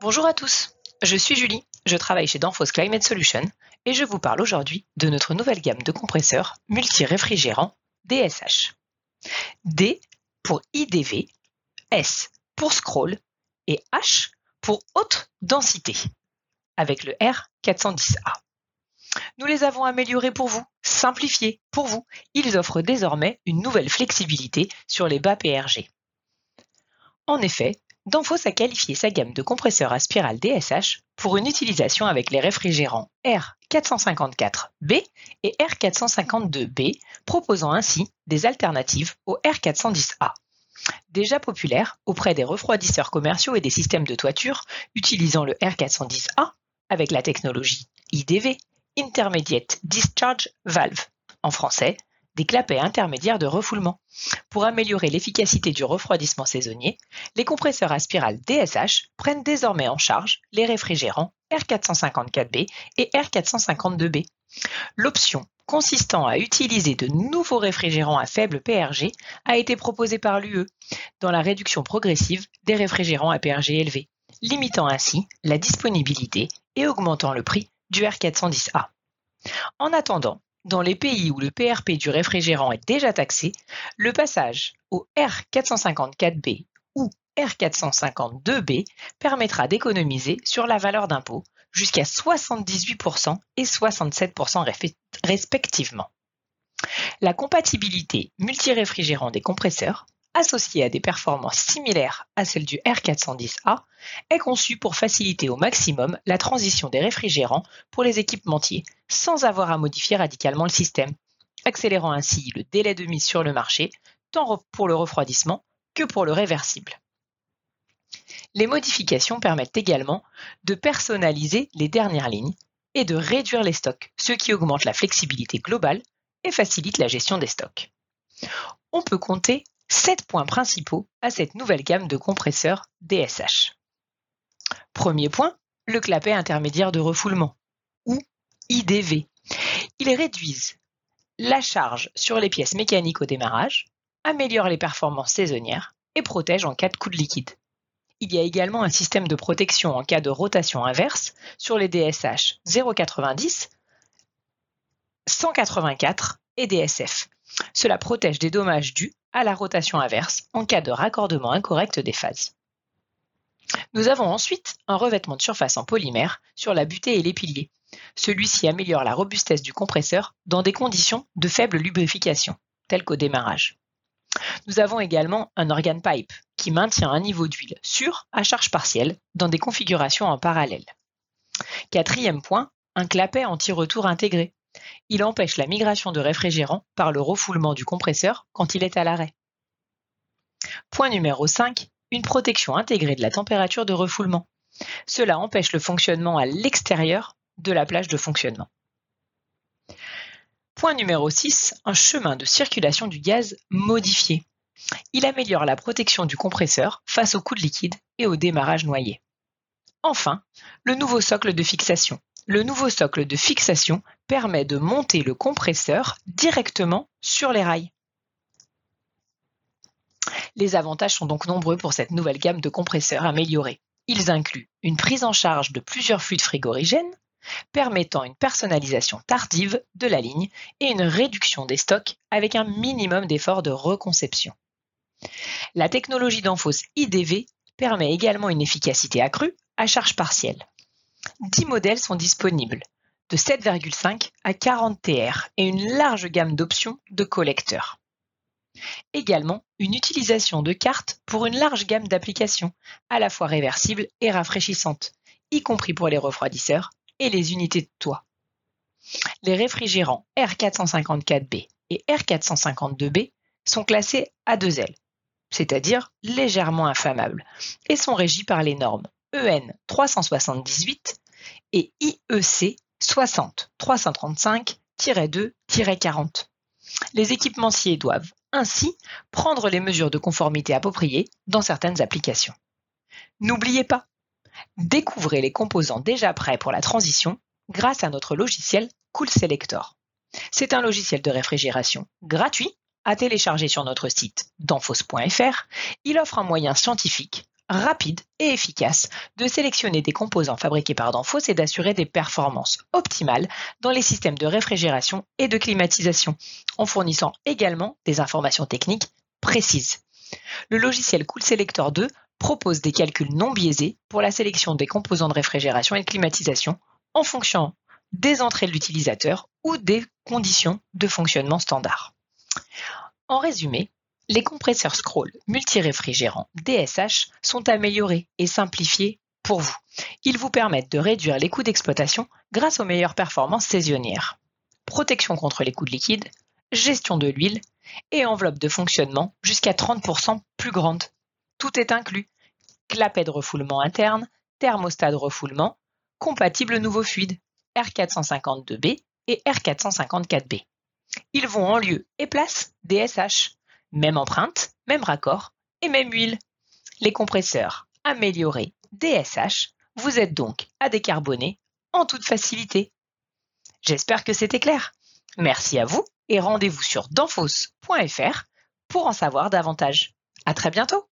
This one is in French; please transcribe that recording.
Bonjour à tous, je suis Julie, je travaille chez Danfoss Climate Solutions et je vous parle aujourd'hui de notre nouvelle gamme de compresseurs multi-réfrigérants DSH. D pour IDV, S pour scroll et H pour haute densité avec le R410A. Nous les avons améliorés pour vous, simplifiés pour vous. Ils offrent désormais une nouvelle flexibilité sur les bas PRG. En effet, Danfoss a qualifié sa gamme de compresseurs à spirale DSH pour une utilisation avec les réfrigérants R454B et R452B, proposant ainsi des alternatives au R410A. Déjà populaire auprès des refroidisseurs commerciaux et des systèmes de toiture utilisant le R410A avec la technologie IDV, Intermediate Discharge Valve, en français, des clapets intermédiaires de refoulement. Pour améliorer l'efficacité du refroidissement saisonnier, les compresseurs à spirale DSH prennent désormais en charge les réfrigérants R454B et R452B. L'option consistant à utiliser de nouveaux réfrigérants à faible PRG a été proposée par l'UE dans la réduction progressive des réfrigérants à PRG élevé, limitant ainsi la disponibilité et augmentant le prix du R410A. En attendant, dans les pays où le PRP du réfrigérant est déjà taxé, le passage au R454B ou R452B permettra d'économiser sur la valeur d'impôt jusqu'à 78% et 67% respectivement. La compatibilité multi-réfrigérant des compresseurs associée à des performances similaires à celles du R410A, est conçue pour faciliter au maximum la transition des réfrigérants pour les équipementiers, sans avoir à modifier radicalement le système, accélérant ainsi le délai de mise sur le marché, tant pour le refroidissement que pour le réversible. Les modifications permettent également de personnaliser les dernières lignes et de réduire les stocks, ce qui augmente la flexibilité globale et facilite la gestion des stocks. On peut compter sept points principaux à cette nouvelle gamme de compresseurs DSH. Premier point, le clapet intermédiaire de refoulement, ou IDV. Ils réduisent la charge sur les pièces mécaniques au démarrage, améliorent les performances saisonnières et protègent en cas de coup de liquide. Il y a également un système de protection en cas de rotation inverse sur les DSH 090, 184 et DSF. Cela protège des dommages dus à la rotation inverse en cas de raccordement incorrect des phases. Nous avons ensuite un revêtement de surface en polymère sur la butée et les piliers. Celui-ci améliore la robustesse du compresseur dans des conditions de faible lubrification, telles qu'au démarrage. Nous avons également un organ pipe qui maintient un niveau d'huile sûr à charge partielle dans des configurations en parallèle. Quatrième point, un clapet anti-retour intégré il empêche la migration de réfrigérant par le refoulement du compresseur quand il est à l'arrêt. Point numéro 5. Une protection intégrée de la température de refoulement. Cela empêche le fonctionnement à l'extérieur de la plage de fonctionnement. Point numéro 6. Un chemin de circulation du gaz modifié. Il améliore la protection du compresseur face aux coups de liquide et au démarrage noyé. Enfin, le nouveau socle de fixation. Le nouveau socle de fixation permet de monter le compresseur directement sur les rails. Les avantages sont donc nombreux pour cette nouvelle gamme de compresseurs améliorés. Ils incluent une prise en charge de plusieurs fluides frigorigènes, permettant une personnalisation tardive de la ligne et une réduction des stocks avec un minimum d'efforts de reconception. La technologie d'Enfos IDV permet également une efficacité accrue à charge partielle. 10 modèles sont disponibles, de 7,5 à 40 TR et une large gamme d'options de collecteurs. Également, une utilisation de cartes pour une large gamme d'applications, à la fois réversibles et rafraîchissantes, y compris pour les refroidisseurs et les unités de toit. Les réfrigérants R454B et R452B sont classés à 2L, c'est-à-dire légèrement inflammables, et sont régis par les normes EN 378 et IEC 60 335-2-40. Les équipementiers doivent ainsi prendre les mesures de conformité appropriées dans certaines applications. N'oubliez pas, découvrez les composants déjà prêts pour la transition grâce à notre logiciel Cool Selector. C'est un logiciel de réfrigération gratuit à télécharger sur notre site danfos.fr. Il offre un moyen scientifique rapide et efficace de sélectionner des composants fabriqués par Danfoss et d'assurer des performances optimales dans les systèmes de réfrigération et de climatisation, en fournissant également des informations techniques précises. Le logiciel Cool Selector 2 propose des calculs non biaisés pour la sélection des composants de réfrigération et de climatisation en fonction des entrées de l'utilisateur ou des conditions de fonctionnement standard. En résumé, les compresseurs scroll multiréfrigérants DSH sont améliorés et simplifiés pour vous. Ils vous permettent de réduire les coûts d'exploitation grâce aux meilleures performances saisonnières. Protection contre les coûts de liquide, gestion de l'huile et enveloppe de fonctionnement jusqu'à 30% plus grande. Tout est inclus. Clapet de refoulement interne, thermostat de refoulement, compatible nouveau fluide R452B et R454B. Ils vont en lieu et place DSH. Même empreinte, même raccord et même huile. Les compresseurs améliorés DSH vous aident donc à décarboner en toute facilité. J'espère que c'était clair. Merci à vous et rendez-vous sur danfos.fr pour en savoir davantage. À très bientôt!